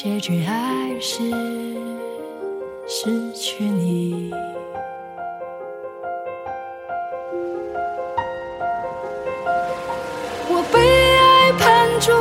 结局还是失去你。我被爱判处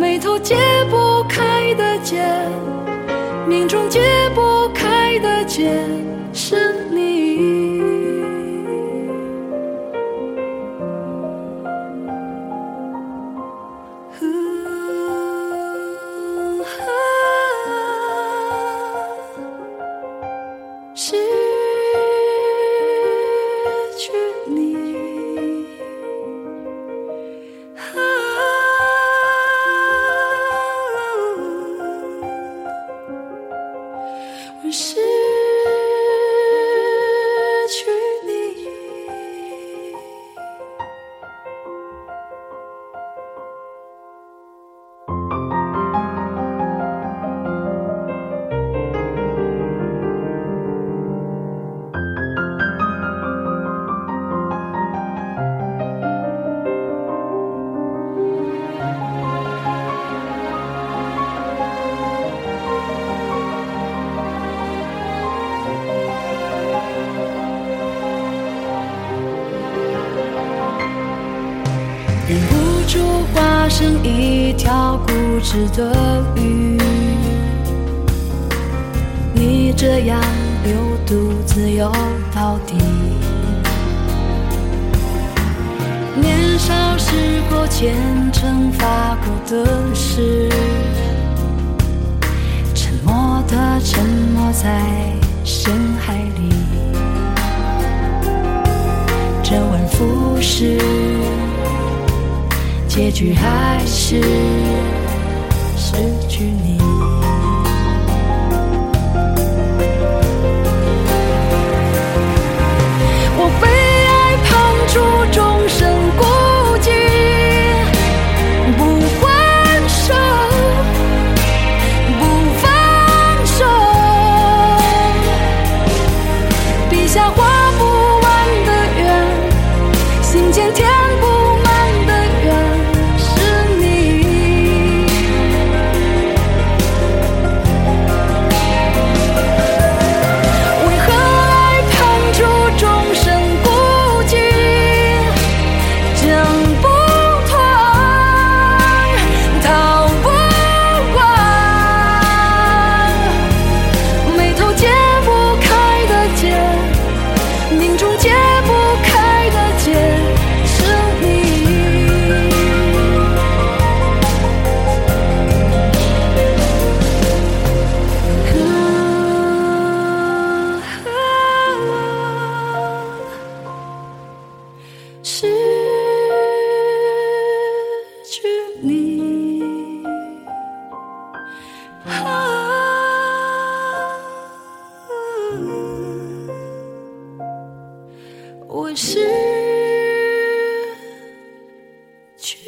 眉头解不开的结，命中解不开的结，是你。失忍不住化身一条固执的鱼，你这样流独自游到底。年少时候虔诚发过的誓，沉默的沉没在深海结局还是失去你。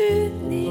去你。